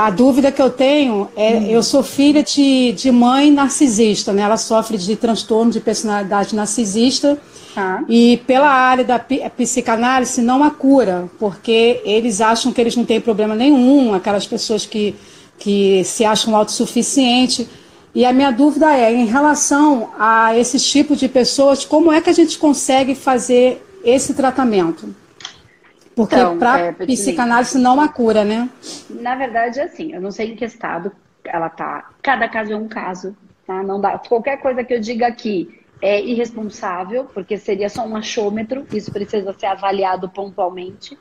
A dúvida que eu tenho é, hum. eu sou filha de, de mãe narcisista, né? Ela sofre de transtorno de personalidade narcisista. Ah. E pela área da psicanálise não há cura, porque eles acham que eles não têm problema nenhum, aquelas pessoas que, que se acham autossuficientes. E a minha dúvida é, em relação a esses tipos de pessoas, como é que a gente consegue fazer esse tratamento? Porque então, para é, psicanálise não há cura, né? Na verdade, assim, eu não sei em que estado ela tá. Cada caso é um caso, tá? Não dá. Qualquer coisa que eu diga aqui é irresponsável, porque seria só um achômetro, isso precisa ser avaliado pontualmente,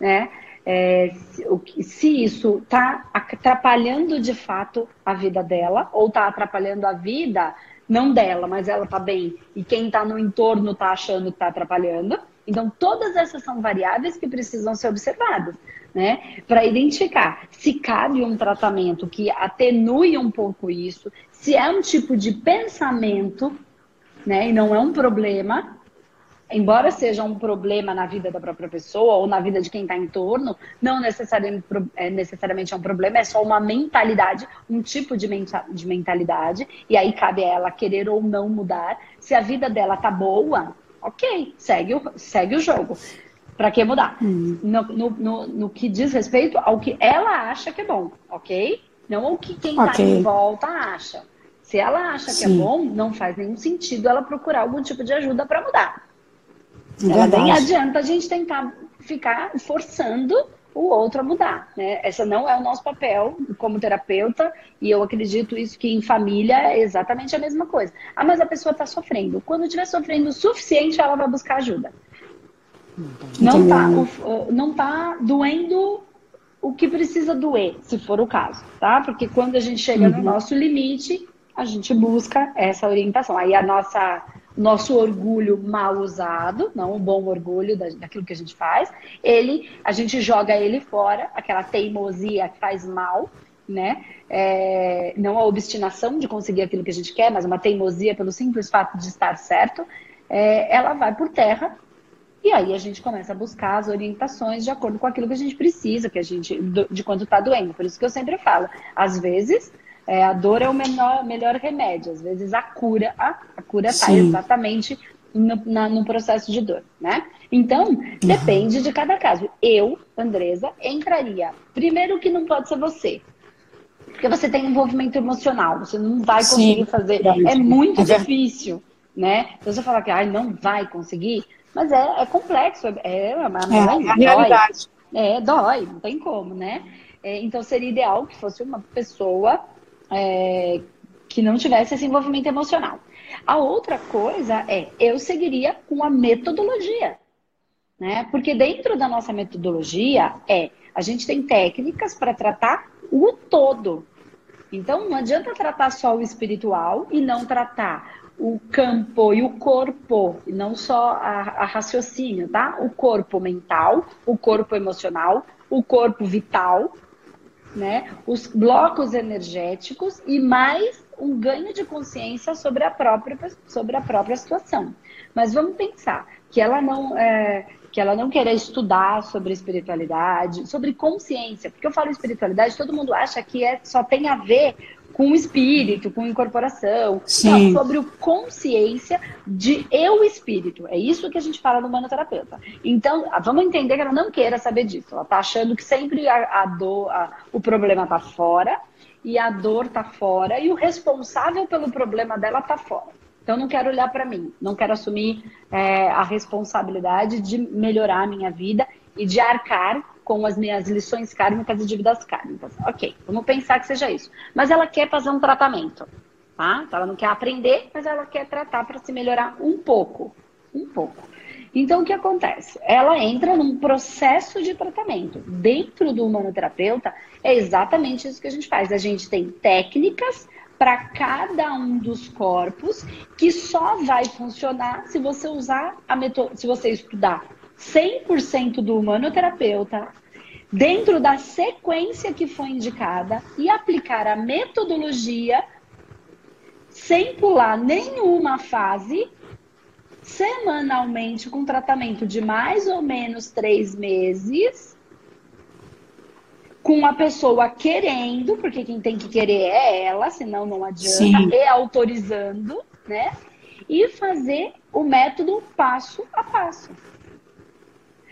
né? É, se, se isso está atrapalhando de fato a vida dela, ou está atrapalhando a vida, não dela, mas ela está bem, e quem está no entorno está achando que está atrapalhando. Então, todas essas são variáveis que precisam ser observadas, né? Para identificar se cabe um tratamento que atenue um pouco isso, se é um tipo de pensamento, né? E não é um problema, embora seja um problema na vida da própria pessoa ou na vida de quem está em torno, não necessariamente, é, necessariamente é um problema, é só uma mentalidade, um tipo de, de mentalidade, e aí cabe a ela querer ou não mudar. Se a vida dela tá boa, ok, segue o, segue o jogo. Para que mudar? Hum. No, no, no, no, que diz respeito ao que ela acha que é bom, ok? Não o que quem está okay. em volta acha. Se ela acha Sim. que é bom, não faz nenhum sentido ela procurar algum tipo de ajuda para mudar. Ela nem adianta a gente tentar ficar forçando o outro a mudar, né? Essa não é o nosso papel como terapeuta e eu acredito isso que em família é exatamente a mesma coisa. Ah, mas a pessoa está sofrendo. Quando estiver sofrendo o suficiente, ela vai buscar ajuda. Não está não tá doendo o que precisa doer, se for o caso, tá? Porque quando a gente chega uhum. no nosso limite, a gente busca essa orientação. Aí a nossa nosso orgulho mal usado, não o bom orgulho daquilo que a gente faz, ele, a gente joga ele fora, aquela teimosia que faz mal, né? É, não a obstinação de conseguir aquilo que a gente quer, mas uma teimosia pelo simples fato de estar certo, é, ela vai por terra e aí a gente começa a buscar as orientações de acordo com aquilo que a gente precisa, que a gente de quando está doendo. Por isso que eu sempre falo, às vezes é, a dor é o menor, melhor remédio. Às vezes a cura, a, a cura está exatamente no, na, no, processo de dor, né? Então, uhum. depende de cada caso. Eu, Andresa, entraria. Primeiro que não pode ser você. Porque você tem envolvimento emocional, você não vai conseguir Sim. fazer. É muito é difícil, né? Então você fala que ah, não vai conseguir, mas é, é complexo, é, é, é, a realidade. É, dói, não tem como, né? É, então seria ideal que fosse uma pessoa é, que não tivesse esse envolvimento emocional. A outra coisa é, eu seguiria com a metodologia. Né? Porque dentro da nossa metodologia é, a gente tem técnicas para tratar o todo. Então não adianta tratar só o espiritual e não tratar o campo e o corpo, e não só a, a raciocínio, tá? O corpo mental, o corpo emocional, o corpo vital né? Os blocos energéticos e mais um ganho de consciência sobre a própria, sobre a própria situação. Mas vamos pensar que ela não é, que ela não queira estudar sobre espiritualidade, sobre consciência, porque eu falo espiritualidade, todo mundo acha que é, só tem a ver com o espírito, com incorporação, Sim. Sobre o consciência de eu espírito. É isso que a gente fala no manoterapeuta. Então, vamos entender que ela não queira saber disso. Ela tá achando que sempre a, a dor, a, o problema tá fora e a dor tá fora e o responsável pelo problema dela tá fora. Então, não quero olhar para mim, não quero assumir é, a responsabilidade de melhorar a minha vida e de arcar com as minhas lições kármicas e dívidas kármicas. Ok, vamos pensar que seja isso. Mas ela quer fazer um tratamento, tá? Então ela não quer aprender, mas ela quer tratar para se melhorar um pouco. Um pouco. Então, o que acontece? Ela entra num processo de tratamento. Dentro do humanoterapeuta, é exatamente isso que a gente faz. A gente tem técnicas para cada um dos corpos que só vai funcionar se você usar a metodologia, se você estudar 100% do humanoterapeuta dentro da sequência que foi indicada e aplicar a metodologia sem pular nenhuma fase, semanalmente, com tratamento de mais ou menos três meses, com a pessoa querendo, porque quem tem que querer é ela, senão não adianta, Sim. e autorizando, né? E fazer o método passo a passo.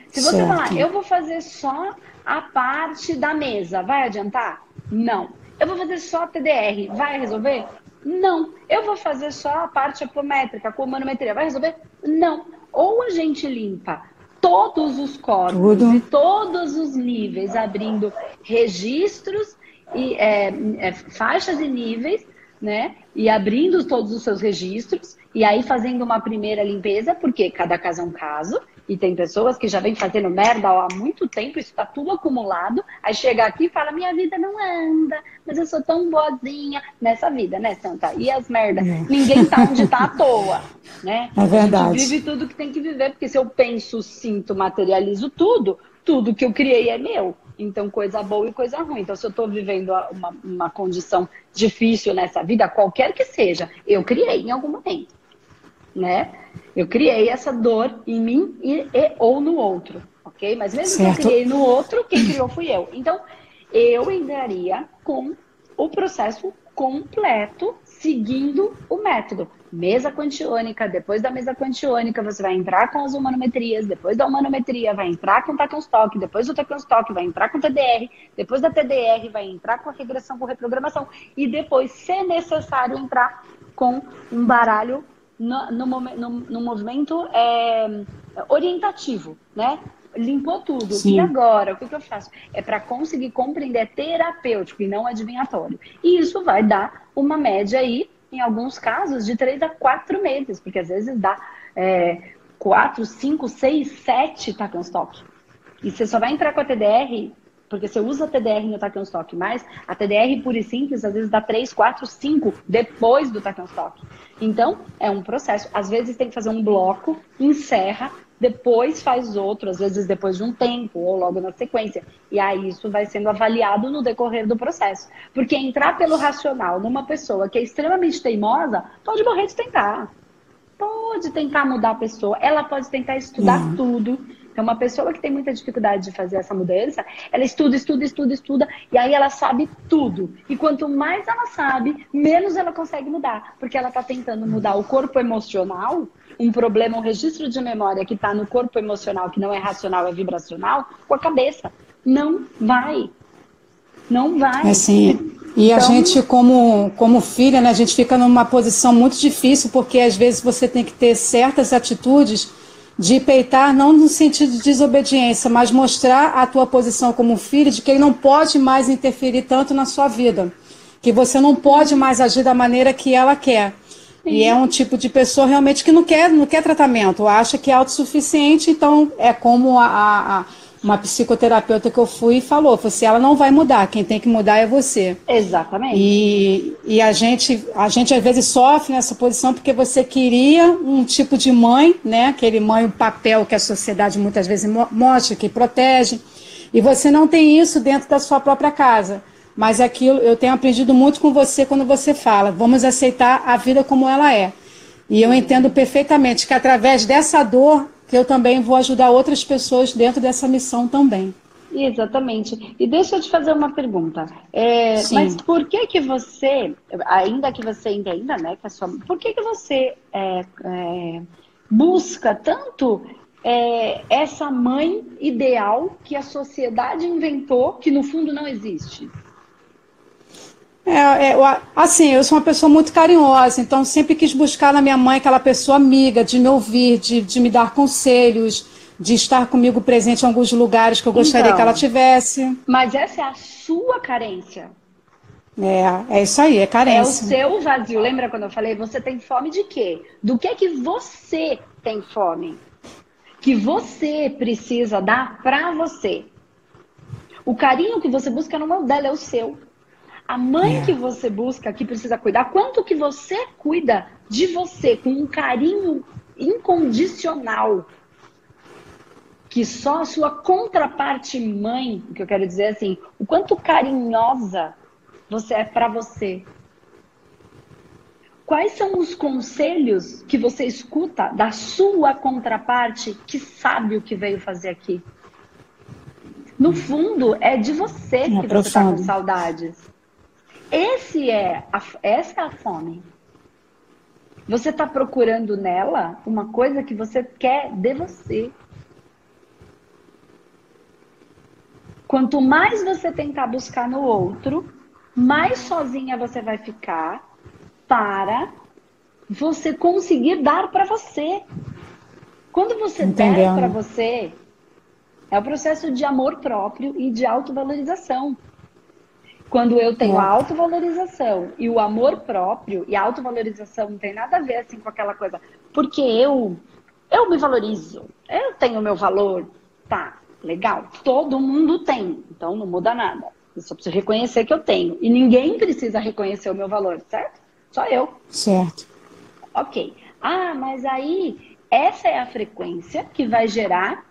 Se você certo. falar, eu vou fazer só a parte da mesa, vai adiantar? Não. Eu vou fazer só TDR, vai resolver? Não. Eu vou fazer só a parte apométrica, com manometria, vai resolver? Não. Ou a gente limpa todos os corpos Tudo. e todos os níveis, abrindo registros e é, é, faixas e níveis, né? E abrindo todos os seus registros e aí fazendo uma primeira limpeza, porque cada caso é um caso. E tem pessoas que já vêm fazendo merda há muito tempo, isso está tudo acumulado. Aí chega aqui e fala: Minha vida não anda, mas eu sou tão boazinha nessa vida, né, Santa? E as merdas? É. Ninguém tá onde tá à toa, né? É verdade. A gente vive tudo que tem que viver, porque se eu penso, sinto, materializo tudo, tudo que eu criei é meu. Então, coisa boa e coisa ruim. Então, se eu estou vivendo uma, uma condição difícil nessa vida, qualquer que seja, eu criei em algum momento né? Eu criei essa dor em mim e, e ou no outro, ok? Mas mesmo certo. que eu criei no outro, quem criou fui eu. Então, eu entraria com o processo completo, seguindo o método. Mesa quantiônica, depois da mesa quantiônica, você vai entrar com as humanometrias, depois da humanometria, vai entrar com o Takenstock, depois do Takenstock, vai entrar com o TDR, depois da TDR, vai entrar com a regressão, com reprogramação, e depois, se necessário, entrar com um baralho no, no, no, no movimento é, orientativo, né? Limpou tudo. Sim. E agora, o que, que eu faço? É para conseguir compreender, é terapêutico e não adivinhatório. E isso vai dar uma média aí, em alguns casos, de três a quatro meses, porque às vezes dá é, quatro, cinco, seis, sete Takenstock. E você só vai entrar com a TDR porque você usa a TDR no Tachyon Stock, mas a TDR pura e simples, às vezes dá 3, 4, 5 depois do Tachyon Stock. Então, é um processo. Às vezes tem que fazer um bloco, encerra, depois faz outro, às vezes depois de um tempo ou logo na sequência. E aí isso vai sendo avaliado no decorrer do processo. Porque entrar pelo racional numa pessoa que é extremamente teimosa, pode morrer de tentar. Pode tentar mudar a pessoa, ela pode tentar estudar uhum. tudo, então, uma pessoa que tem muita dificuldade de fazer essa mudança, ela estuda, estuda, estuda, estuda, e aí ela sabe tudo. E quanto mais ela sabe, menos ela consegue mudar, porque ela está tentando mudar o corpo emocional, um problema, um registro de memória que está no corpo emocional, que não é racional, é vibracional, com a cabeça. Não vai. Não vai. É assim. E então... a gente, como, como filha, né, a gente fica numa posição muito difícil, porque às vezes você tem que ter certas atitudes de peitar não no sentido de desobediência, mas mostrar a tua posição como filho de que ele não pode mais interferir tanto na sua vida, que você não pode mais agir da maneira que ela quer. Sim. E é um tipo de pessoa realmente que não quer, não quer tratamento, acha que é autossuficiente, então é como a, a, a uma psicoterapeuta que eu fui e falou, falou assim, ela não vai mudar, quem tem que mudar é você. Exatamente. E, e a, gente, a gente às vezes sofre nessa posição porque você queria um tipo de mãe, né? Aquele mãe, o papel que a sociedade muitas vezes mostra, que protege, e você não tem isso dentro da sua própria casa. Mas aquilo, eu tenho aprendido muito com você quando você fala, vamos aceitar a vida como ela é. E eu entendo perfeitamente que através dessa dor que eu também vou ajudar outras pessoas dentro dessa missão também. Exatamente. E deixa eu te fazer uma pergunta. É, mas por que que você, ainda que você entenda, né, que a sua, por que que você é, é, busca tanto é, essa mãe ideal que a sociedade inventou, que no fundo não existe? É, é, assim, eu sou uma pessoa muito carinhosa, então sempre quis buscar na minha mãe aquela pessoa amiga, de me ouvir, de, de me dar conselhos, de estar comigo presente em alguns lugares que eu gostaria então, que ela tivesse. Mas essa é a sua carência. É, é isso aí, é carência. É o seu vazio. Lembra quando eu falei, você tem fome de quê? Do que é que você tem fome? Que você precisa dar para você. O carinho que você busca não é o dela, é o seu. A mãe é. que você busca, que precisa cuidar, quanto que você cuida de você com um carinho incondicional que só a sua contraparte mãe, o que eu quero dizer é assim, o quanto carinhosa você é para você. Quais são os conselhos que você escuta da sua contraparte que sabe o que veio fazer aqui? No fundo, é de você é que você está com saudades. Esse é a, essa é a fome. Você está procurando nela uma coisa que você quer de você. Quanto mais você tentar buscar no outro, mais sozinha você vai ficar para você conseguir dar para você. Quando você Entendendo. der para você, é o processo de amor próprio e de autovalorização. Quando eu tenho a autovalorização e o amor próprio, e a autovalorização não tem nada a ver assim com aquela coisa, porque eu eu me valorizo, eu tenho o meu valor, tá, legal, todo mundo tem, então não muda nada. Eu só preciso reconhecer que eu tenho. E ninguém precisa reconhecer o meu valor, certo? Só eu. Certo. Ok. Ah, mas aí essa é a frequência que vai gerar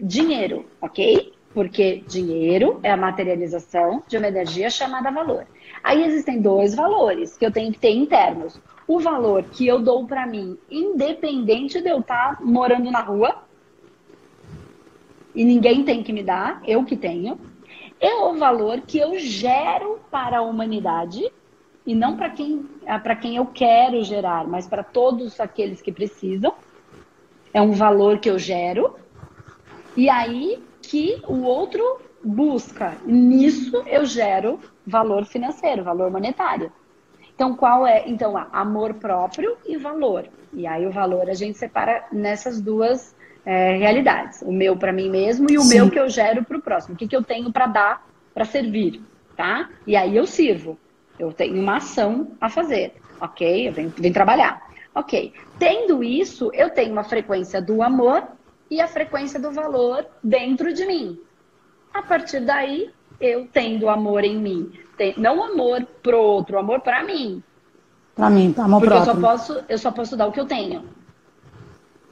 dinheiro, ok? Porque dinheiro é a materialização de uma energia chamada valor. Aí existem dois valores que eu tenho que ter internos. O valor que eu dou para mim, independente de eu estar tá morando na rua, e ninguém tem que me dar, eu que tenho. E o valor que eu gero para a humanidade, e não para quem, para quem eu quero gerar, mas para todos aqueles que precisam. É um valor que eu gero e aí que o outro busca. Nisso eu gero valor financeiro, valor monetário. Então, qual é? Então, amor próprio e valor. E aí o valor a gente separa nessas duas é, realidades. O meu para mim mesmo e o Sim. meu que eu gero para o próximo. O que, que eu tenho para dar, para servir, tá? E aí eu sirvo. Eu tenho uma ação a fazer, ok? Eu venho, venho trabalhar. Ok. Tendo isso, eu tenho uma frequência do amor e a frequência do valor dentro de mim. A partir daí, eu tendo amor em mim. Não amor pro outro, amor para mim. Para mim, amor Porque próprio. eu só, posso, eu só posso dar o que eu tenho.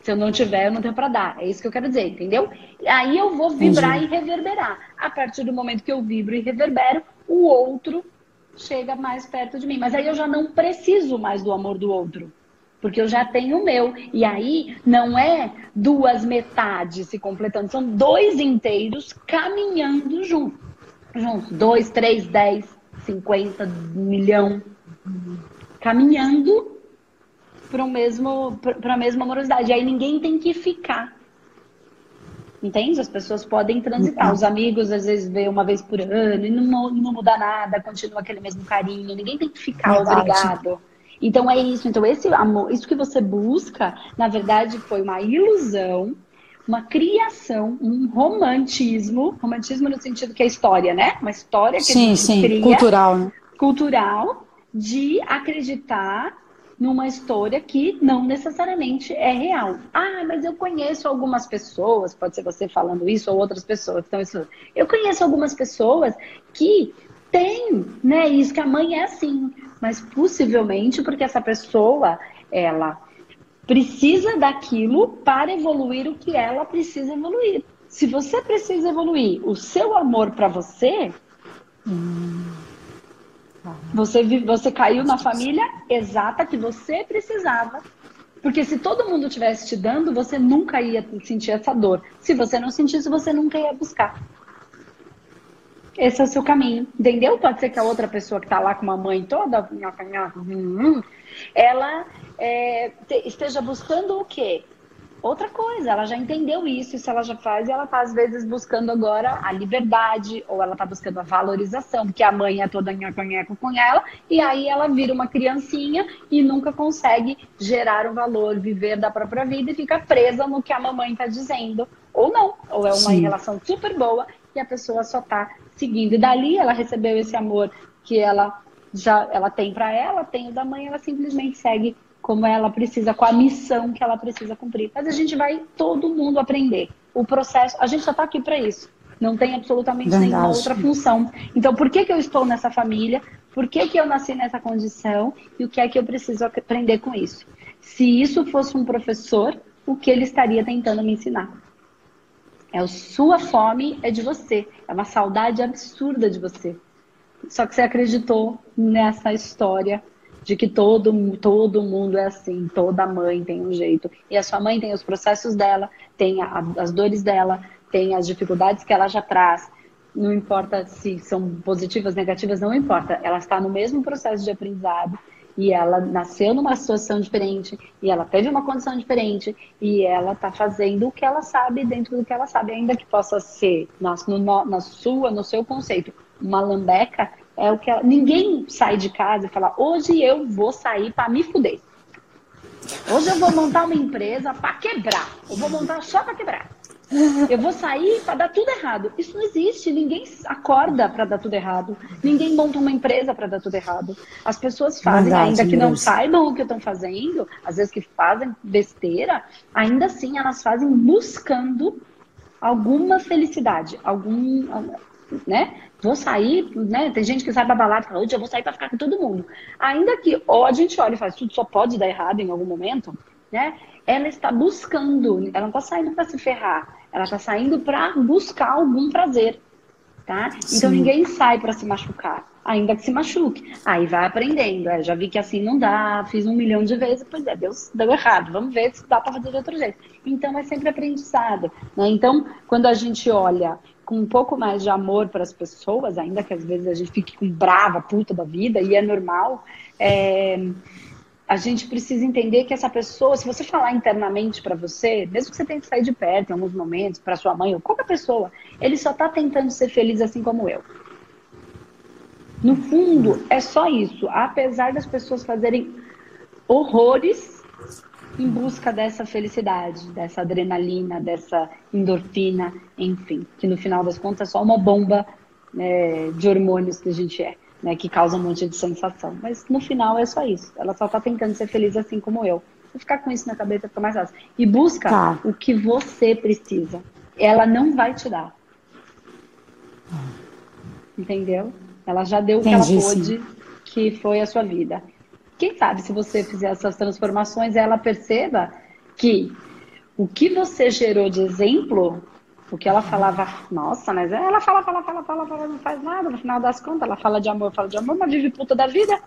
Se eu não tiver, eu não tenho para dar. É isso que eu quero dizer, entendeu? Aí eu vou vibrar Entendi. e reverberar. A partir do momento que eu vibro e reverbero, o outro chega mais perto de mim. Mas aí eu já não preciso mais do amor do outro porque eu já tenho o meu. E aí não é duas metades se completando, são dois inteiros caminhando juntos. Juntos. Dois, três, dez, cinquenta, milhão. Caminhando para mesmo para a mesma amorosidade. E aí ninguém tem que ficar. Entende? As pessoas podem transitar. Os amigos às vezes vê uma vez por ano e não, não muda nada, continua aquele mesmo carinho. Ninguém tem que ficar Verdade. obrigado. Então é isso. Então esse amor, isso que você busca, na verdade, foi uma ilusão, uma criação, um romantismo, romantismo no sentido que é história, né? Uma história que sim, a gente sim, cria, cultural, né? cultural, de acreditar numa história que não necessariamente é real. Ah, mas eu conheço algumas pessoas, pode ser você falando isso ou outras pessoas que estão isso. Eu conheço algumas pessoas que têm, né, isso que a mãe é assim mas possivelmente porque essa pessoa, ela precisa daquilo para evoluir o que ela precisa evoluir. Se você precisa evoluir o seu amor para você, você, você caiu na família exata que você precisava. Porque se todo mundo tivesse te dando, você nunca ia sentir essa dor. Se você não sentisse, você nunca ia buscar esse é o seu caminho, entendeu? Pode ser que a outra pessoa que está lá com uma mãe toda, hum, ela é, esteja buscando o quê? Outra coisa, ela já entendeu isso, isso ela já faz, e ela está às vezes buscando agora a liberdade, ou ela está buscando a valorização, porque a mãe é toda nhaconheco com ela, e aí ela vira uma criancinha e nunca consegue gerar o um valor, viver da própria vida e fica presa no que a mamãe está dizendo. Ou não, ou é uma Sim. relação super boa e a pessoa só está seguindo. E dali ela recebeu esse amor que ela já ela tem para ela, tem o da mãe, ela simplesmente segue como ela precisa, com a missão que ela precisa cumprir. Mas a gente vai todo mundo aprender. O processo, a gente já está aqui para isso. Não tem absolutamente Verdade. nenhuma outra função. Então, por que, que eu estou nessa família? Por que, que eu nasci nessa condição? E o que é que eu preciso aprender com isso? Se isso fosse um professor, o que ele estaria tentando me ensinar? É a sua fome é de você. É uma saudade absurda de você. Só que você acreditou nessa história de que todo, todo mundo é assim, toda mãe tem um jeito. E a sua mãe tem os processos dela, tem a, as dores dela, tem as dificuldades que ela já traz, não importa se são positivas, negativas, não importa. Ela está no mesmo processo de aprendizado e ela nasceu numa situação diferente e ela teve uma condição diferente e ela está fazendo o que ela sabe dentro do que ela sabe, ainda que possa ser na, no, na sua, no seu conceito, uma lambeca, é o que ela, ninguém sai de casa e fala hoje eu vou sair para me fuder. Hoje eu vou montar uma empresa para quebrar. Eu vou montar só para quebrar. Eu vou sair para dar tudo errado. Isso não existe. Ninguém acorda para dar tudo errado. Ninguém monta uma empresa para dar tudo errado. As pessoas fazem, Verdade, ainda que não saibam o que estão fazendo, às vezes que fazem besteira, ainda assim elas fazem buscando alguma felicidade, algum, né? Vou sair, né? Tem gente que sai pra balada e fala, hoje eu vou sair para ficar com todo mundo. Ainda que, ou a gente olha e faz, tudo só pode dar errado em algum momento, né? ela está buscando, ela não está saindo para se ferrar, ela está saindo para buscar algum prazer, tá? Então, Sim. Então ninguém sai para se machucar, ainda que se machuque. Aí vai aprendendo, é, já vi que assim não dá, fiz um milhão de vezes, pois é, deu, deu errado, vamos ver se dá para fazer de outro jeito. Então é sempre aprendizado, né? Então, quando a gente olha com um pouco mais de amor para as pessoas, ainda que às vezes a gente fique com brava, puta da vida, e é normal, é a gente precisa entender que essa pessoa, se você falar internamente para você, mesmo que você tenha que sair de perto em alguns momentos, para sua mãe ou qualquer pessoa, ele só está tentando ser feliz assim como eu. No fundo, é só isso. Apesar das pessoas fazerem horrores em busca dessa felicidade, dessa adrenalina, dessa endorfina, enfim, que no final das contas é só uma bomba né, de hormônios que a gente é né, que causa um monte de sensação. Mas no final é só isso. Ela só está tentando ser feliz assim como eu. Se ficar com isso na cabeça fica mais fácil. E busca tá. o que você precisa. Ela não vai te dar. Entendeu? Ela já deu o que ela pôde, que foi a sua vida. Quem sabe se você fizer essas transformações, ela perceba que o que você gerou de exemplo porque ela falava, nossa, mas ela fala, fala, fala, fala, fala, não faz nada. No final das contas, ela fala de amor, fala de amor, mas vive puta da vida.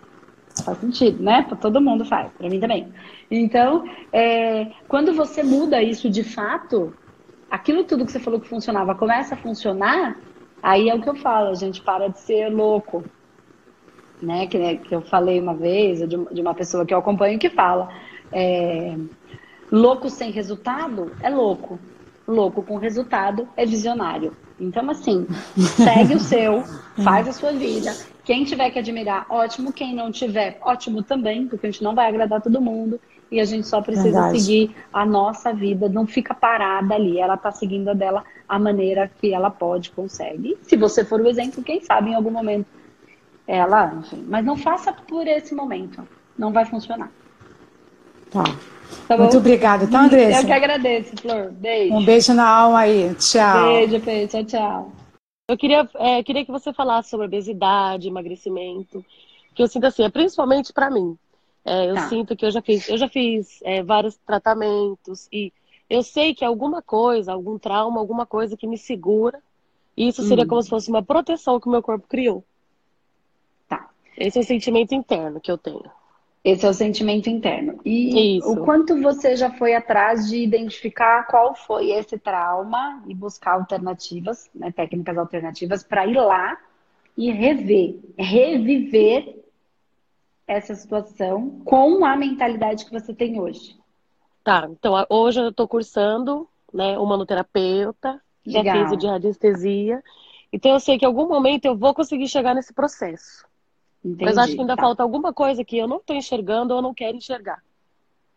Faz sentido, né? Todo mundo faz, pra mim também. Então, é, quando você muda isso de fato, aquilo tudo que você falou que funcionava começa a funcionar, aí é o que eu falo, a gente para de ser louco. Né? Que, que eu falei uma vez, de, de uma pessoa que eu acompanho que fala. É, louco sem resultado é louco louco com resultado é visionário. Então, assim, segue o seu, faz a sua vida. Quem tiver que admirar, ótimo. Quem não tiver, ótimo também, porque a gente não vai agradar todo mundo. E a gente só precisa Verdade. seguir a nossa vida, não fica parada ali. Ela está seguindo a dela a maneira que ela pode, consegue. Se você for o exemplo, quem sabe em algum momento ela, enfim. Mas não faça por esse momento. Não vai funcionar. Tá. Tá Muito obrigada, tá, Andressa? Eu que agradeço, Flor. Beijo. Um beijo na alma aí. Tchau. Beijo, beijo. Tchau, tchau. Eu queria, é, queria que você falasse sobre obesidade, emagrecimento, que eu sinto assim, é principalmente para mim. É, eu tá. sinto que eu já fiz, eu já fiz é, vários tratamentos e eu sei que alguma coisa, algum trauma, alguma coisa que me segura, e isso seria hum. como se fosse uma proteção que o meu corpo criou. Tá. Esse é o sentimento interno que eu tenho. Esse é o sentimento interno. E Isso. o quanto você já foi atrás de identificar qual foi esse trauma e buscar alternativas, né, técnicas alternativas, para ir lá e rever, reviver essa situação com a mentalidade que você tem hoje. Tá, então hoje eu estou cursando né, humanoterapeuta, já fiz o de radiestesia. Então eu sei que em algum momento eu vou conseguir chegar nesse processo. Entendi, Mas acho que ainda tá. falta alguma coisa que eu não estou enxergando ou não quero enxergar.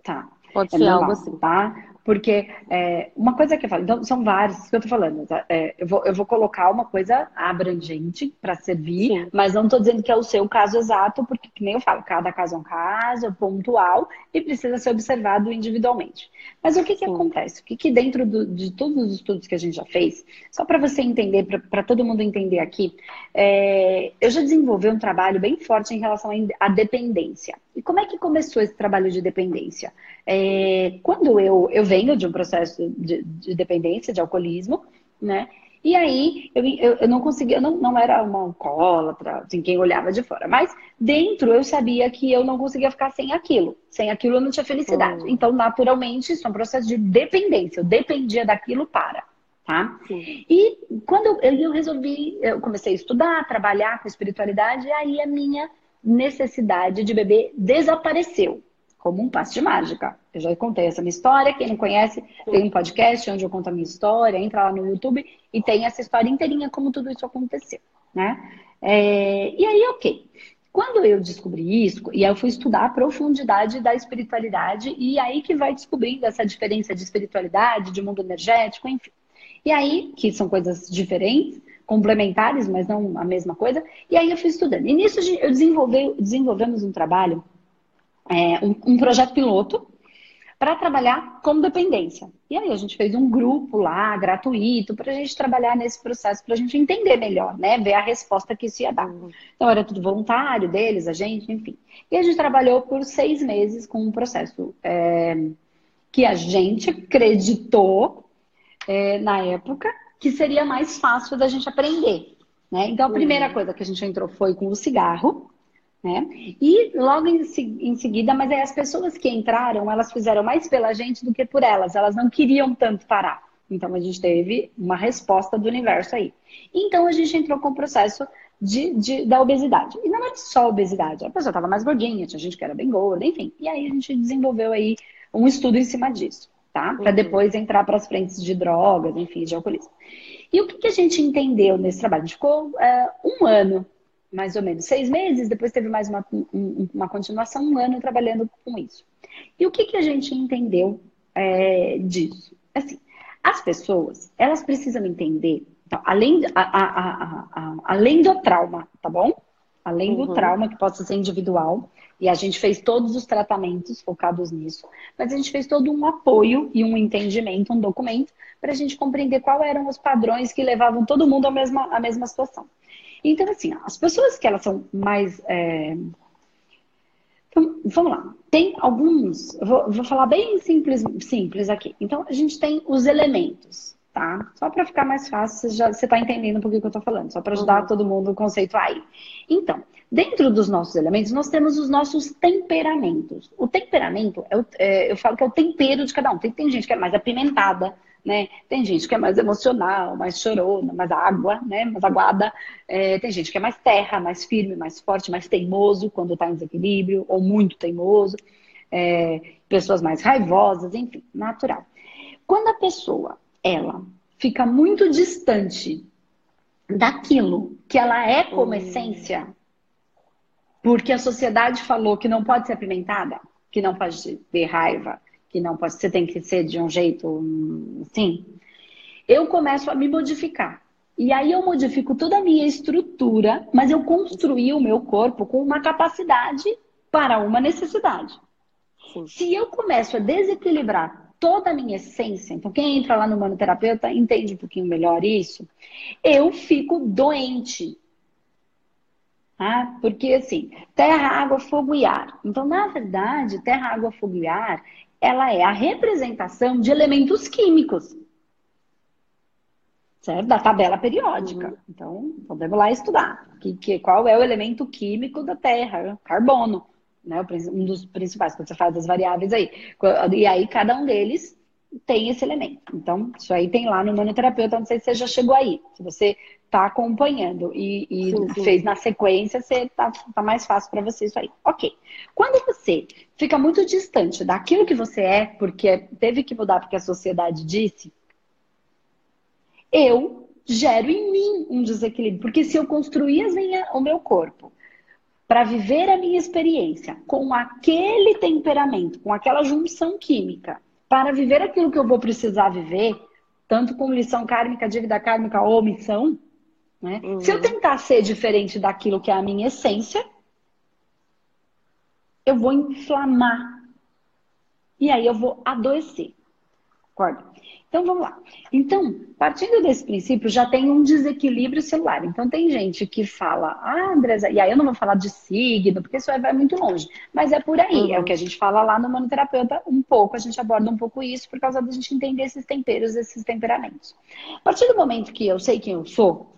Tá. Pode é ser normal, algo assim. Tá? Porque é, uma coisa que eu falo, então são vários que eu tô falando. Tá? É, eu, vou, eu vou colocar uma coisa abrangente para servir, Sim. mas não estou dizendo que é o seu caso exato, porque, que nem eu falo, cada caso é um caso, é pontual e precisa ser observado individualmente. Mas o que, que acontece? O que, que dentro do, de todos os estudos que a gente já fez, só para você entender, para todo mundo entender aqui, é, eu já desenvolvi um trabalho bem forte em relação à dependência. E como é que começou esse trabalho de dependência? É, quando eu, eu venho de um processo de, de dependência, de alcoolismo, né? E aí eu, eu, eu, não conseguia, eu não, não era uma alcoólatra, assim, quem olhava de fora, mas dentro eu sabia que eu não conseguia ficar sem aquilo. Sem aquilo eu não tinha felicidade. Então, naturalmente, isso é um processo de dependência. Eu dependia daquilo para. tá? Sim. E quando eu, eu resolvi, eu comecei a estudar, trabalhar com espiritualidade, aí a minha necessidade de beber desapareceu, como um passo de mágica. Eu já contei essa minha história, quem não conhece, tem um podcast onde eu conto a minha história, entra lá no YouTube e tem essa história inteirinha como tudo isso aconteceu, né? É, e aí, ok. Quando eu descobri isso, e aí eu fui estudar a profundidade da espiritualidade, e aí que vai descobrindo essa diferença de espiritualidade, de mundo energético, enfim. E aí, que são coisas diferentes, complementares, mas não a mesma coisa. E aí eu fui estudando. E nisso eu desenvolvemos um trabalho, é, um, um projeto piloto, para trabalhar com dependência. E aí a gente fez um grupo lá, gratuito, para a gente trabalhar nesse processo, para a gente entender melhor, né? Ver a resposta que isso ia dar. Então era tudo voluntário deles, a gente, enfim. E a gente trabalhou por seis meses com um processo é, que a gente acreditou é, na época que seria mais fácil da gente aprender. Né? Então, a primeira uhum. coisa que a gente entrou foi com o cigarro, né? E logo em, em, seguida, mas aí as pessoas que entraram, elas fizeram mais pela gente do que por elas. Elas não queriam tanto parar. Então a gente teve uma resposta do universo aí. Então a gente entrou com o processo de, de da obesidade. E não é só obesidade, a pessoa estava mais gordinha, tinha gente que era bem gorda, enfim. E aí a gente desenvolveu aí um estudo em cima disso tá? Para uhum. depois entrar para as frentes de drogas, enfim, de alcoolismo. E o que, que a gente entendeu nesse trabalho? A gente ficou uh, um ano, mais ou menos, seis meses, depois teve mais uma, um, uma continuação, um ano trabalhando com isso. E o que, que a gente entendeu é, disso? Assim, as pessoas, elas precisam entender, então, além, a, a, a, além do trauma, tá bom? Além do uhum. trauma, que possa ser individual, e a gente fez todos os tratamentos focados nisso, mas a gente fez todo um apoio e um entendimento, um documento, para a gente compreender quais eram os padrões que levavam todo mundo à mesma, à mesma situação. Então, assim, as pessoas que elas são mais. É... Então, vamos lá. Tem alguns. Vou, vou falar bem simples, simples aqui. Então, a gente tem os elementos tá? Só para ficar mais fácil, você já você tá entendendo por que eu estou falando, só para ajudar uhum. todo mundo o conceito aí. Então, dentro dos nossos elementos, nós temos os nossos temperamentos. O temperamento, é, o, é eu falo que é o tempero de cada um. Tem, tem gente que é mais apimentada, né? Tem gente que é mais emocional, mais chorona, mais água, né? Mais aguada. É, tem gente que é mais terra, mais firme, mais forte, mais teimoso quando está em desequilíbrio, ou muito teimoso. É, pessoas mais raivosas, enfim, natural. Quando a pessoa ela fica muito distante daquilo que ela é como hum. essência, porque a sociedade falou que não pode ser apimentada, que não pode ter raiva, que não pode, você tem que ser de um jeito assim, eu começo a me modificar. E aí eu modifico toda a minha estrutura, mas eu construí o meu corpo com uma capacidade para uma necessidade. Sim. Se eu começo a desequilibrar toda a minha essência, então quem entra lá no manoterapeuta entende um pouquinho melhor isso, eu fico doente. Tá? Porque assim, terra, água, fogo e ar. Então, na verdade, terra, água, fogo e ar, ela é a representação de elementos químicos. Certo? Da tabela periódica. Uhum. Então, podemos lá estudar. Que, que, qual é o elemento químico da Terra? Carbono né? Um dos principais, quando você faz as variáveis aí. E aí cada um deles tem esse elemento. Então, isso aí tem lá no manoterapeuta, não sei se você já chegou aí. Se você está acompanhando e, e sim, sim. fez na sequência, você tá, tá mais fácil para você isso aí. Ok. Quando você fica muito distante daquilo que você é, porque teve que mudar porque a sociedade disse, eu gero em mim um desequilíbrio. Porque se eu construir minha, o meu corpo para viver a minha experiência com aquele temperamento, com aquela junção química, para viver aquilo que eu vou precisar viver, tanto com lição kármica, dívida kármica ou missão, né? Uhum. Se eu tentar ser diferente daquilo que é a minha essência, eu vou inflamar. E aí eu vou adoecer. Concorda? Então vamos lá. Então, partindo desse princípio, já tem um desequilíbrio celular. Então tem gente que fala, ah, Andresa, e aí eu não vou falar de signo, porque isso vai muito longe. Mas é por aí, uhum. é o que a gente fala lá no manoterapeuta um pouco, a gente aborda um pouco isso por causa da gente entender esses temperos, esses temperamentos. A partir do momento que eu sei quem eu sou,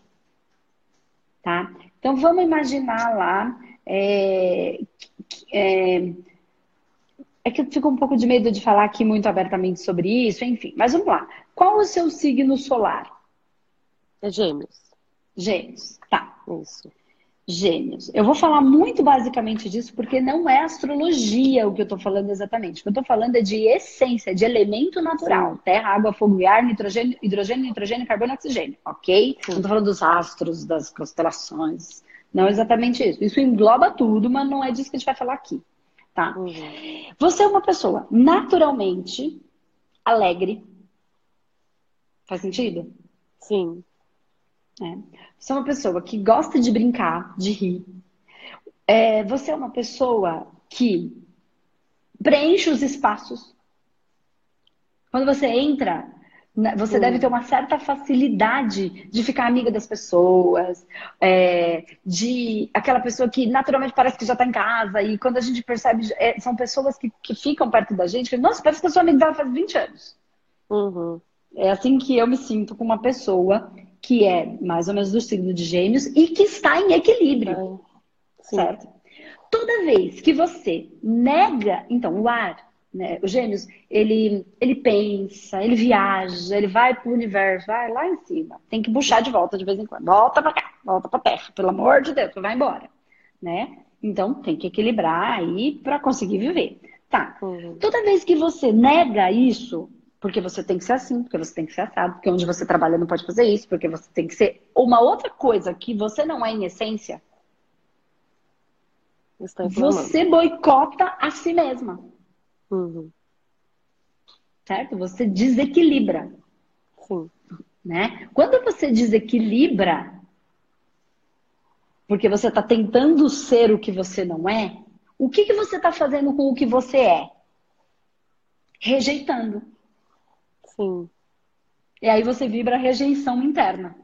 tá? Então vamos imaginar lá é, é, é que eu fico um pouco de medo de falar aqui muito abertamente sobre isso, enfim. Mas vamos lá. Qual o seu signo solar? É gêmeos. Gêmeos, tá. Isso. Gêmeos. Eu vou falar muito basicamente disso porque não é astrologia o que eu estou falando exatamente. O que eu estou falando é de essência, de elemento natural. Terra, água, fogo e ar, nitrogênio, hidrogênio, nitrogênio, carbono e oxigênio, ok? Sim. Não estou falando dos astros, das constelações. Não é exatamente isso. Isso engloba tudo, mas não é disso que a gente vai falar aqui. Tá? Uhum. Você é uma pessoa naturalmente alegre. Faz sentido? Sim. É. Você é uma pessoa que gosta de brincar, de rir. É, você é uma pessoa que preenche os espaços. Quando você entra né, você deve ter uma certa facilidade de ficar amiga das pessoas, é, de aquela pessoa que naturalmente parece que já está em casa, e quando a gente percebe, é, são pessoas que, que ficam perto da gente, que, nossa, parece que eu sou amiga dela faz 20 anos. Uhum. É assim que eu me sinto com uma pessoa que é mais ou menos do signo de gêmeos e que está em equilíbrio. certo? Toda vez que você nega, então, o ar, né? Os gêmeos, ele, ele pensa, ele viaja, ele vai pro universo, vai lá em cima. Tem que puxar de volta de vez em quando. Volta pra cá, volta pra terra, pelo amor de Deus, vai embora. Né? Então tem que equilibrar aí para conseguir viver. Tá. Uhum. Toda vez que você nega isso, porque você tem que ser assim, porque você tem que ser assado, porque onde você trabalha não pode fazer isso, porque você tem que ser uma outra coisa que você não é em essência, você boicota a si mesma. Uhum. Certo? Você desequilibra. Sim. Né? Quando você desequilibra, porque você está tentando ser o que você não é, o que, que você está fazendo com o que você é? Rejeitando. Sim. E aí você vibra a rejeição interna.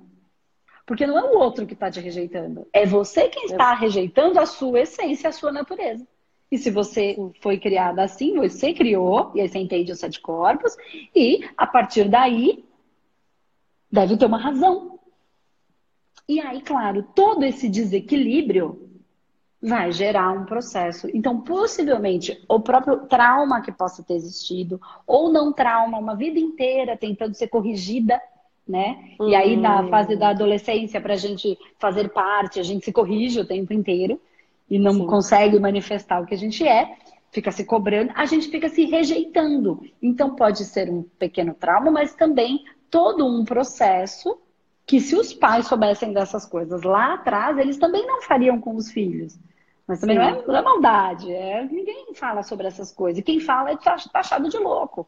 Porque não é o outro que está te rejeitando. É você quem está rejeitando a sua essência, a sua natureza. E se você foi criada assim, você criou, e aí você entende os sete corpos, e a partir daí deve ter uma razão. E aí, claro, todo esse desequilíbrio vai gerar um processo. Então, possivelmente, o próprio trauma que possa ter existido, ou não trauma, uma vida inteira tentando ser corrigida, né? Uhum. E aí, na fase da adolescência, para a gente fazer parte, a gente se corrige o tempo inteiro e não Sim. consegue manifestar o que a gente é, fica se cobrando, a gente fica se rejeitando. Então pode ser um pequeno trauma, mas também todo um processo que se os pais soubessem dessas coisas lá atrás, eles também não fariam com os filhos. Mas também não é, não é, maldade, é, ninguém fala sobre essas coisas. E quem fala é taxado de louco,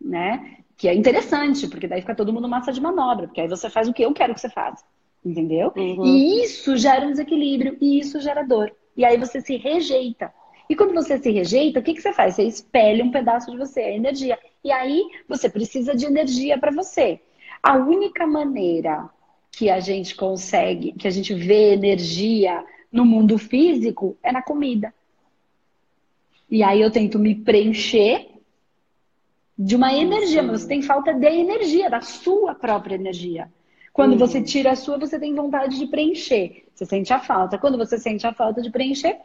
né? Que é interessante, porque daí fica todo mundo massa de manobra, porque aí você faz o que eu quero que você faça, entendeu? Uhum. E isso gera um desequilíbrio, e isso gera dor. E aí você se rejeita. E quando você se rejeita, o que, que você faz? Você espelha um pedaço de você, a energia. E aí você precisa de energia para você. A única maneira que a gente consegue, que a gente vê energia no mundo físico é na comida. E aí eu tento me preencher de uma energia, mas você tem falta de energia, da sua própria energia. Quando uhum. você tira a sua, você tem vontade de preencher. Você sente a falta. Quando você sente a falta de preencher,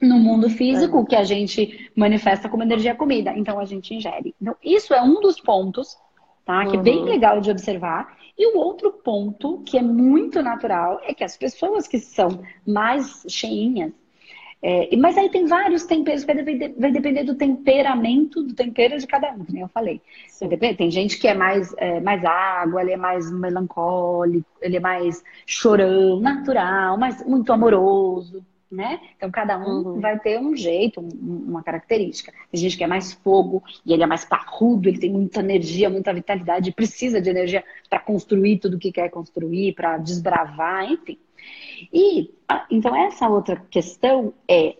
no mundo físico, é. que a gente manifesta como energia comida. Então a gente ingere. Então, isso é um dos pontos, tá? Que é bem uhum. legal de observar. E o outro ponto, que é muito natural, é que as pessoas que são mais cheinhas, é, mas aí tem vários temperos, vai depender, vai depender do temperamento, do tempero de cada um, como eu falei. Tem gente que é mais, é, mais água, ele é mais melancólico, ele é mais chorão, natural, mais, muito amoroso, né? Então cada um uhum. vai ter um jeito, um, uma característica. Tem gente que é mais fogo e ele é mais parrudo, ele tem muita energia, muita vitalidade, precisa de energia para construir tudo o que quer construir, para desbravar, enfim. E então essa outra questão é,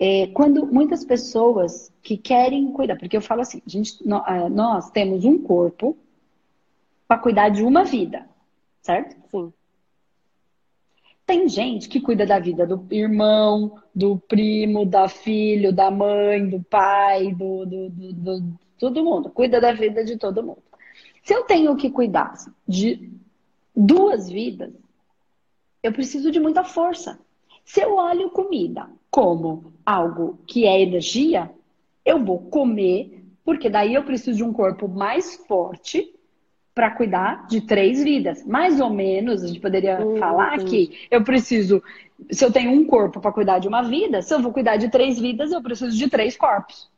é, quando muitas pessoas que querem cuidar, porque eu falo assim, gente, nós temos um corpo para cuidar de uma vida, certo? Sim. Tem gente que cuida da vida do irmão, do primo, da filho, da mãe, do pai, do, do, do, do todo mundo. Cuida da vida de todo mundo. Se eu tenho que cuidar de duas vidas, eu preciso de muita força. Se eu olho comida como algo que é energia, Eu vou comer, porque daí eu preciso de um corpo mais forte para cuidar de três vidas. Mais ou menos, a gente poderia uhum. falar que eu preciso, se eu tenho um corpo para cuidar de uma vida, se eu vou cuidar de três vidas, eu preciso de três corpos.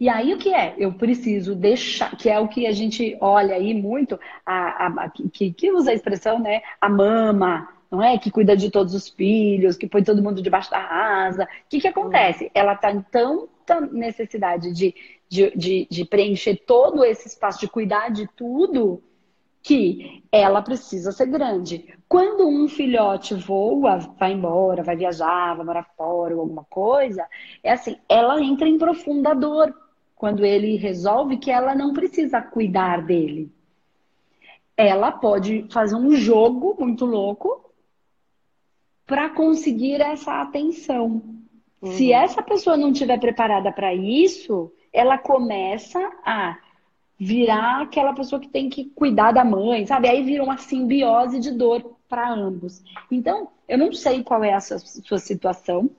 E aí o que é? Eu preciso deixar, que é o que a gente olha aí muito, a, a, que, que usa a expressão, né? A mama, não é? Que cuida de todos os filhos, que põe todo mundo debaixo da asa. O que, que acontece? Ela está em tanta necessidade de, de, de, de preencher todo esse espaço, de cuidar de tudo, que ela precisa ser grande. Quando um filhote voa, vai embora, vai viajar, vai morar fora ou alguma coisa, é assim, ela entra em profunda dor quando ele resolve que ela não precisa cuidar dele. Ela pode fazer um jogo muito louco para conseguir essa atenção. Uhum. Se essa pessoa não estiver preparada para isso, ela começa a virar aquela pessoa que tem que cuidar da mãe, sabe? Aí vira uma simbiose de dor para ambos. Então, eu não sei qual é a sua, sua situação,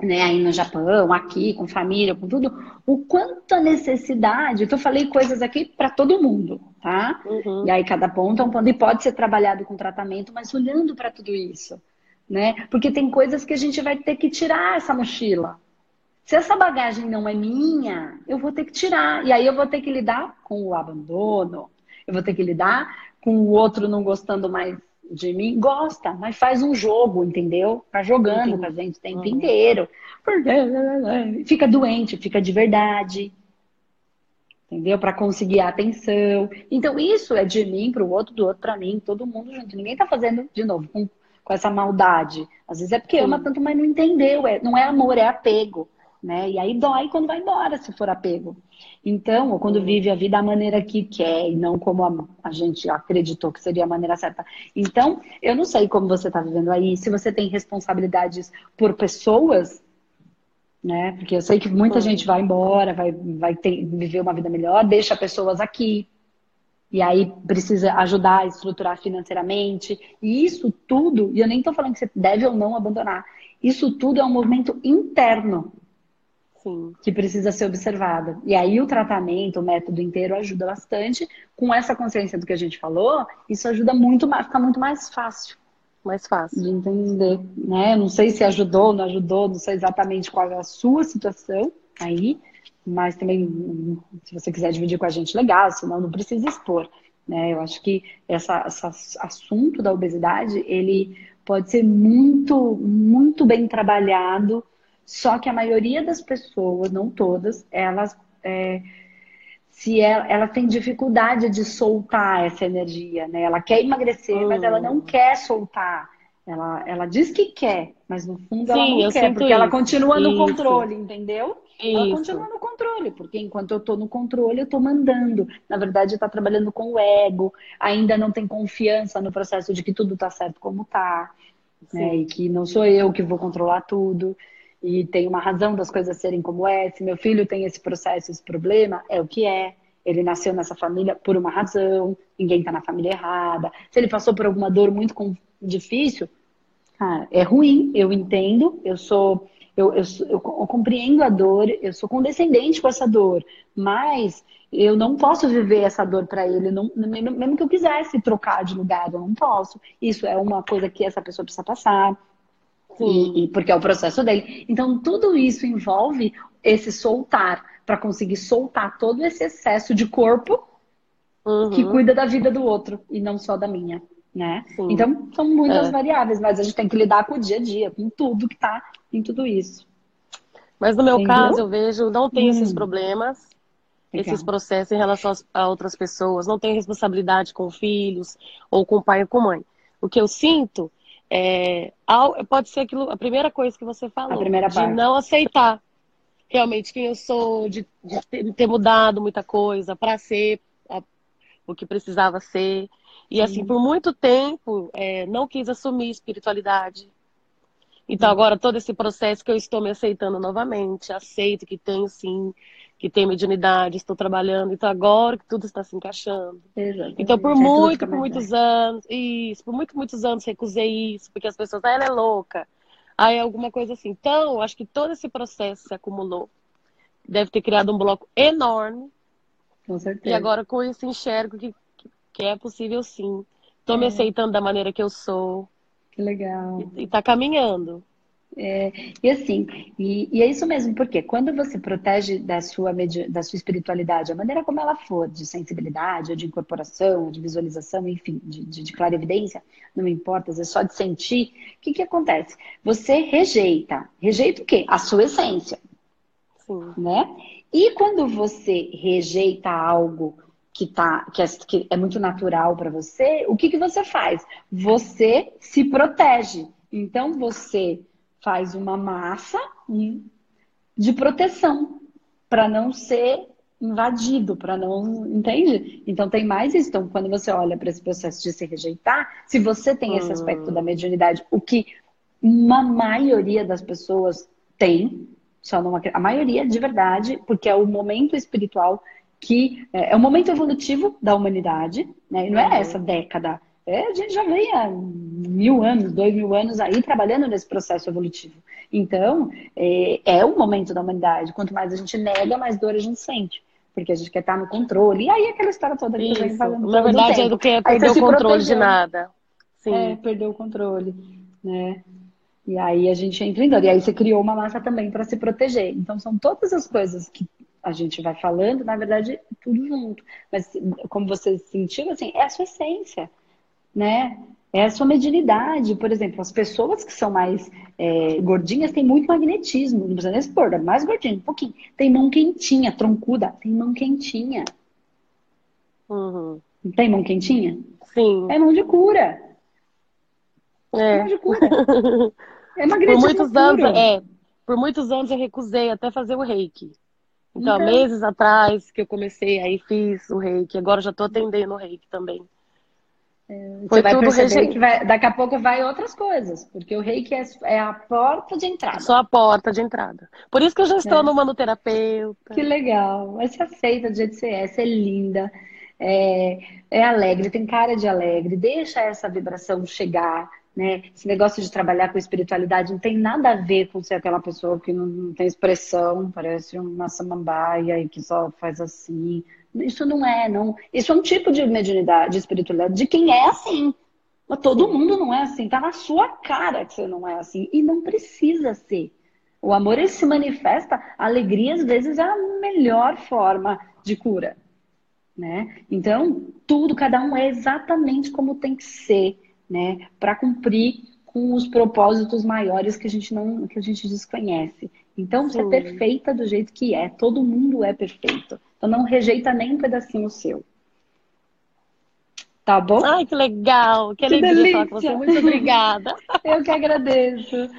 né, aí no Japão, aqui, com família, com tudo, o quanto a necessidade, que eu falei coisas aqui para todo mundo, tá? Uhum. E aí cada ponto é um ponto, e pode ser trabalhado com tratamento, mas olhando para tudo isso, né? Porque tem coisas que a gente vai ter que tirar essa mochila. Se essa bagagem não é minha, eu vou ter que tirar. E aí eu vou ter que lidar com o abandono, eu vou ter que lidar com o outro não gostando mais de mim, gosta, mas faz um jogo, entendeu? Tá jogando com a gente o tempo uhum. inteiro. Fica doente, fica de verdade. Entendeu? Para conseguir a atenção. Então, isso é de mim para o outro, do outro para mim, todo mundo junto. Ninguém tá fazendo, de novo, com, com essa maldade. Às vezes é porque ama tanto, mas não entendeu. É, não é amor, é apego né? E aí dói quando vai embora, se for apego. Então, ou quando vive a vida da maneira que quer e não como a, a gente acreditou que seria a maneira certa. Então, eu não sei como você está vivendo aí, se você tem responsabilidades por pessoas, né? Porque eu sei que muita gente vai embora, vai, vai ter, viver uma vida melhor, deixa pessoas aqui. E aí precisa ajudar a estruturar financeiramente. E isso tudo, e eu nem estou falando que você deve ou não abandonar. Isso tudo é um movimento interno Sim. que precisa ser observada. E aí o tratamento, o método inteiro ajuda bastante. Com essa consciência do que a gente falou, isso ajuda muito mais, fica muito mais fácil. Mais fácil. De entender, né? Não sei se ajudou, não ajudou, não sei exatamente qual é a sua situação aí, mas também, se você quiser dividir com a gente, legal, senão não precisa expor. Né? Eu acho que essa, esse assunto da obesidade, ele pode ser muito, muito bem trabalhado só que a maioria das pessoas, não todas, elas é, se ela, ela, tem dificuldade de soltar essa energia, né? Ela quer emagrecer, hum. mas ela não hum. quer soltar. Ela, ela diz que quer, mas no fundo Sim, ela não quer, porque isso. ela continua no isso. controle, entendeu? Isso. Ela continua no controle, porque enquanto eu tô no controle, eu tô mandando. Na verdade, tá trabalhando com o ego, ainda não tem confiança no processo de que tudo tá certo como tá, né? E que não sou eu que vou controlar tudo e tem uma razão das coisas serem como é. Se meu filho tem esse processo, esse problema, é o que é. Ele nasceu nessa família por uma razão, ninguém está na família errada. Se ele passou por alguma dor muito difícil, cara, é ruim, eu entendo, eu sou. Eu, eu, eu, compreendo a dor, eu sou condescendente com essa dor, mas eu não posso viver essa dor para ele, não, mesmo que eu quisesse trocar de lugar, eu não posso. Isso é uma coisa que essa pessoa precisa passar. E, e, porque é o processo dele. Então, tudo isso envolve esse soltar, para conseguir soltar todo esse excesso de corpo uhum. que cuida da vida do outro e não só da minha. Né? Então, são muitas é. variáveis, mas a gente tem que lidar com o dia a dia, com tudo que está em tudo isso. Mas no meu Entendeu? caso, eu vejo, não tem hum. esses problemas, Legal. esses processos em relação a outras pessoas, não tenho responsabilidade com filhos, ou com pai ou com mãe. O que eu sinto é, pode ser aquilo, a primeira coisa que você falou, de parte. não aceitar realmente quem eu sou, de, de ter mudado muita coisa para ser a, o que precisava ser. E sim. assim, por muito tempo, é, não quis assumir espiritualidade. Então, sim. agora, todo esse processo que eu estou me aceitando novamente, aceito que tenho sim que tem mediunidade, estou trabalhando, então agora que tudo está se encaixando. Exatamente. Então, por muito, por muitos anos, isso, por muito, muitos anos recusei isso, porque as pessoas, ah, ela é louca, aí alguma coisa assim. Então, acho que todo esse processo se acumulou. deve ter criado um bloco enorme. Com certeza. E agora com isso enxergo que, que é possível sim. Estou é. me aceitando da maneira que eu sou. Que legal. E, está caminhando. É, e assim, e, e, é isso mesmo, porque quando você protege da sua, da sua espiritualidade, a maneira como ela for, de sensibilidade, ou de incorporação, ou de visualização, enfim, de, de, de clarividência, não importa, é só de sentir, o que, que acontece? Você rejeita. Rejeita o quê? A sua essência. Sim. Né? E quando você rejeita algo que, tá, que, é, que é muito natural para você, o que, que você faz? Você se protege. Então você faz uma massa de proteção para não ser invadido, para não. Entende? Então tem mais isso. Então, quando você olha para esse processo de se rejeitar, se você tem esse aspecto da mediunidade, o que uma maioria das pessoas tem, só numa, a maioria de verdade, porque é o momento espiritual que é, é o momento evolutivo da humanidade, né? E não é uhum. essa década. É, a gente já vem há mil anos, dois mil anos aí trabalhando nesse processo evolutivo. Então, é, é o momento da humanidade. Quanto mais a gente nega, mais dor a gente sente. Porque a gente quer estar no controle. E aí aquela história toda que Isso. vem falando. Na verdade, é do que perder o controle de nada. Sim. É, perdeu o controle. Né? E aí a gente entra em dor. E aí você criou uma massa também para se proteger. Então são todas as coisas que a gente vai falando, na verdade, tudo junto. Mas como você sentiu, assim, é a sua essência, né? É a sua mediunidade. Por exemplo, as pessoas que são mais é, gordinhas têm muito magnetismo. Não precisa nem se pôr, mais gordinho, um pouquinho. Tem mão quentinha, troncuda, tem mão quentinha. Uhum. Tem mão quentinha? Sim. É mão de cura. É. Mão de cura. É magnetismo por muitos anos, é, por muitos anos eu recusei até fazer o reiki. Então, então, meses atrás que eu comecei, aí fiz o reiki. Agora já estou atendendo o reiki também. É, Foi você vai tudo perceber que vai, daqui a pouco vai outras coisas, porque o reiki é, é, a porta de entrada. Só a porta de entrada. Por isso que eu já estou é. no manoterapeuta. Que legal. Mas se aceita do jeito que você é, você é linda, é, é alegre, tem cara de alegre, deixa essa vibração chegar né? Esse negócio de trabalhar com espiritualidade não tem nada a ver com ser aquela pessoa que não, não tem expressão, parece uma samambaia e que só faz assim. Isso não é, não. Isso é um tipo de mediunidade, de espiritualidade, de quem é assim. Mas todo mundo não é assim. Tá na sua cara que você não é assim. E não precisa ser. O amor ele se manifesta, a alegria às vezes é a melhor forma de cura, né? Então, tudo, cada um é exatamente como tem que ser né, para cumprir com os propósitos maiores que a gente não, que a gente desconhece. Então, você é perfeita do jeito que é. Todo mundo é perfeito. Então, não rejeita nem um pedacinho seu. Tá bom? Ai, que legal! Que, que delícia! falar com você. Muito obrigada. Eu que agradeço.